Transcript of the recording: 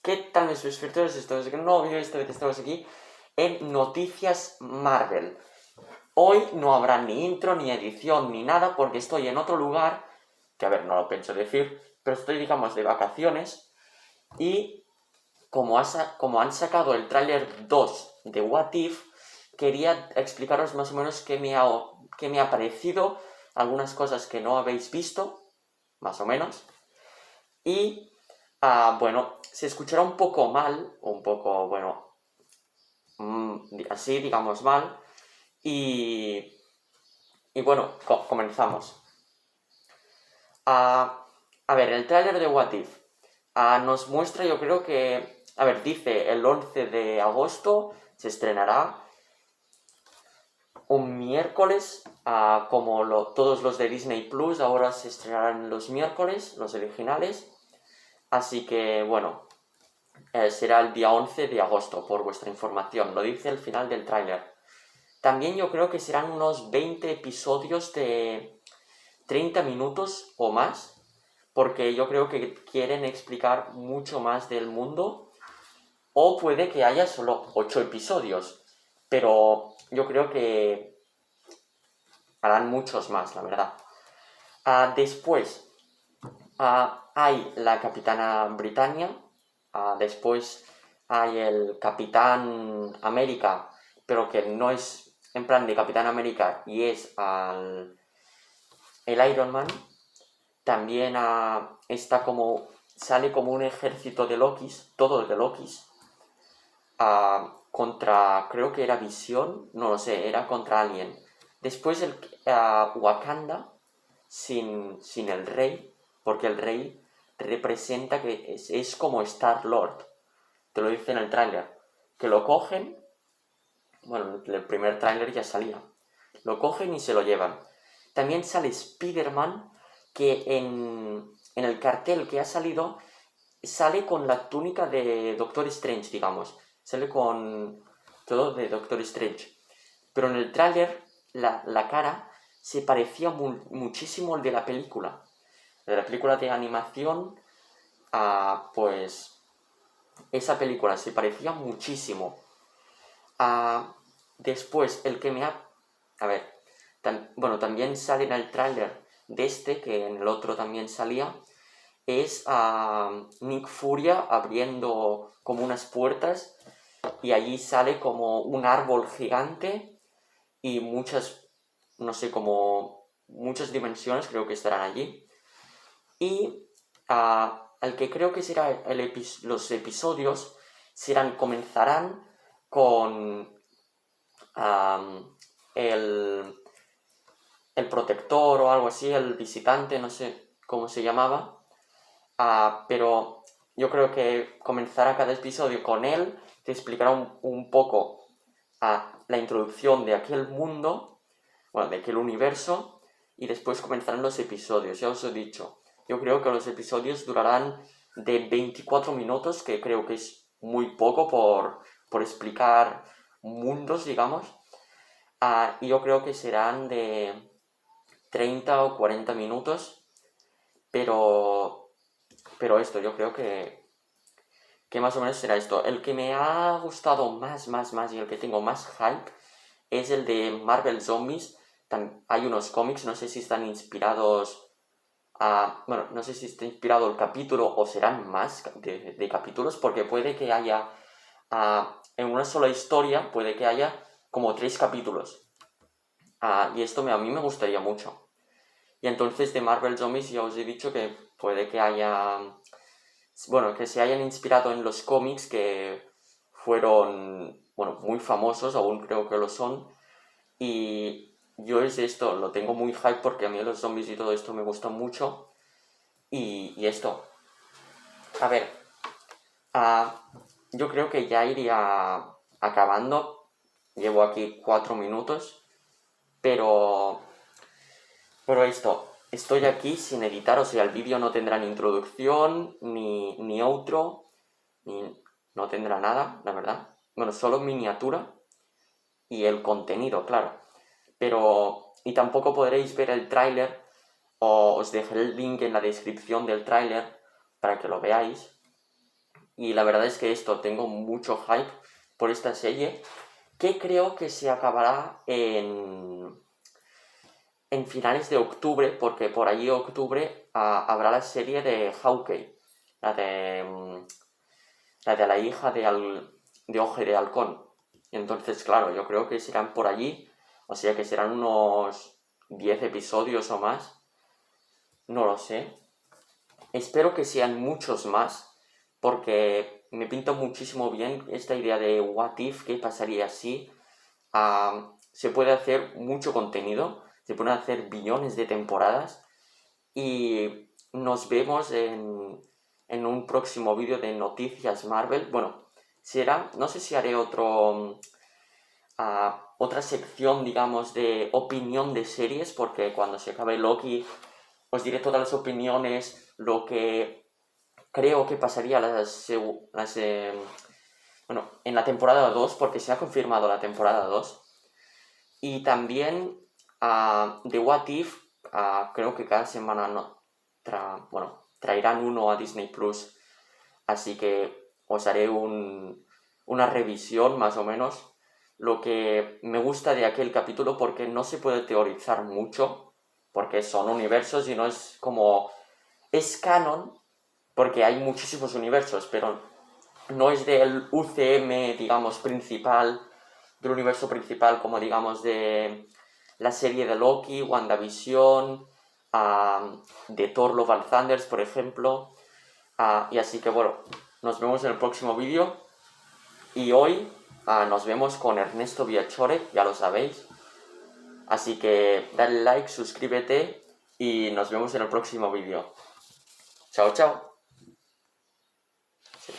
¿Qué tal mis suscriptores? Estamos aquí en un nuevo vídeo, esta vez estamos aquí en Noticias Marvel. Hoy no habrá ni intro, ni edición, ni nada, porque estoy en otro lugar, que a ver, no lo pienso decir, pero estoy, digamos, de vacaciones, y como, como han sacado el tráiler 2 de What If, quería explicaros más o menos qué me, ha, qué me ha parecido, algunas cosas que no habéis visto, más o menos, y Ah, bueno, se escuchará un poco mal, un poco, bueno, mm, así, digamos mal. Y, y bueno, comenzamos. Ah, a ver, el tráiler de What If ah, nos muestra, yo creo que, a ver, dice el 11 de agosto se estrenará un miércoles, como todos los de Disney Plus, ahora se estrenarán los miércoles, los originales. Así que, bueno, eh, será el día 11 de agosto, por vuestra información. Lo dice el final del tráiler. También yo creo que serán unos 20 episodios de 30 minutos o más, porque yo creo que quieren explicar mucho más del mundo. O puede que haya solo 8 episodios, pero yo creo que harán muchos más, la verdad. Ah, después, Ah, hay la Capitana Britannia, ah, después hay el Capitán América, pero que no es en plan de Capitán América y es el Iron Man. También ah, está como, sale como un ejército de Lokis, todo de Lokis, contra, creo que era Visión, no lo sé, era contra alguien. Después el Wakanda, sin, sin el rey, porque el rey representa que es, como Star Lord. Te lo dice en el tráiler. Que lo cogen, bueno, el primer tráiler ya salía. Lo cogen y se lo llevan. También sale Spider-Man, que en, en el cartel que ha salido sale con la túnica de Doctor Strange, digamos. Sale con todo de Doctor Strange. Pero en el tráiler la, la, cara se parecía muchísimo al de la película de la película de animación, a pues esa película se parecía muchísimo. a después, el que me ha... A ver, bueno, también sale en el tráiler de este, que en el otro también salía, es a Nick Furia abriendo como unas puertas y allí sale como un árbol gigante y muchas, no sé, como muchas dimensiones creo que estarán allí. Y ah, al que creo que será los episodios serán, comenzarán con el, el protector o algo así, el visitante, no sé cómo se llamaba, ah, pero yo creo que comenzará cada episodio con él, te explicará un, poco ah, la introducción de aquel mundo, bueno, de aquel universo, y después comenzarán los episodios, ya os he dicho. Yo creo que los episodios durarán de 24 minutos, que creo que es muy poco por, explicar mundos, digamos. Ah, y yo creo que serán de 30 o 40 minutos, pero, pero esto, yo creo que, que más o menos será esto. El que me ha gustado más, más, más y el que tengo más hype es el de Marvel Zombies. hay unos cómics, no sé si están inspirados bueno, no sé si está inspirado el capítulo o serán más de, capítulos, porque puede que haya, en una sola historia, puede que haya como tres capítulos. y esto me, a mí me gustaría mucho. Y entonces de Marvel Zombies ya os he dicho que puede que haya, bueno, que se hayan inspirado en los cómics que fueron, bueno, muy famosos, aún creo que lo son. Y yo es esto, lo tengo muy hype porque a mí los zombies y todo esto me gustan mucho. Y, esto. A ver. Ah, yo creo que ya iría acabando. Llevo aquí cuatro minutos. Pero. Pero esto. Estoy aquí sin editar, o sea, el vídeo no tendrá ni introducción, ni, ni outro, ni, no tendrá nada, la verdad. Bueno, solo miniatura y el contenido, claro pero y tampoco podréis ver el tráiler o os dejaré el link en la descripción del tráiler para que lo veáis Y la verdad es que esto, tengo mucho hype por esta serie, que creo que se acabará en, en finales de octubre, porque por allí octubre ah, habrá la serie de Hawkeye, la de, mm, la, de la hija de, Al, de Oje de Halcón. Entonces, claro, yo creo que serán por allí, o sea que serán unos 10 episodios o más, no lo sé. Espero que sean muchos más, porque me pinta muchísimo bien esta idea de what if, qué pasaría si. Ah, se puede hacer mucho contenido, se pueden hacer billones de temporadas y nos vemos en, un próximo vídeo de noticias Marvel. Bueno, será, no sé si haré otro, uh, otra sección, digamos, de opinión de series, porque cuando se acabe Loki os diré todas las opiniones, lo que creo que pasaría las, las eh, bueno, en la temporada 2, porque se ha confirmado la temporada 2. Y también uh, de What If, uh, creo que cada semana no, tra bueno, traerán uno a Disney Plus. Así que os haré un, una revisión más o menos. Lo que me gusta de aquel capítulo porque no se puede teorizar mucho, porque son universos y no es como... Es canon, porque hay muchísimos universos, pero no es del UCM, digamos, principal, del universo principal, como digamos de la serie de Loki, WandaVision, de Thor Love Thunders, por ejemplo. y así que bueno, nos vemos en el próximo vídeo. Y hoy nos vemos con Ernesto Viachore, ya lo sabéis. Así que dale like, suscríbete y nos vemos en el próximo vídeo. Chao, chao. Sí,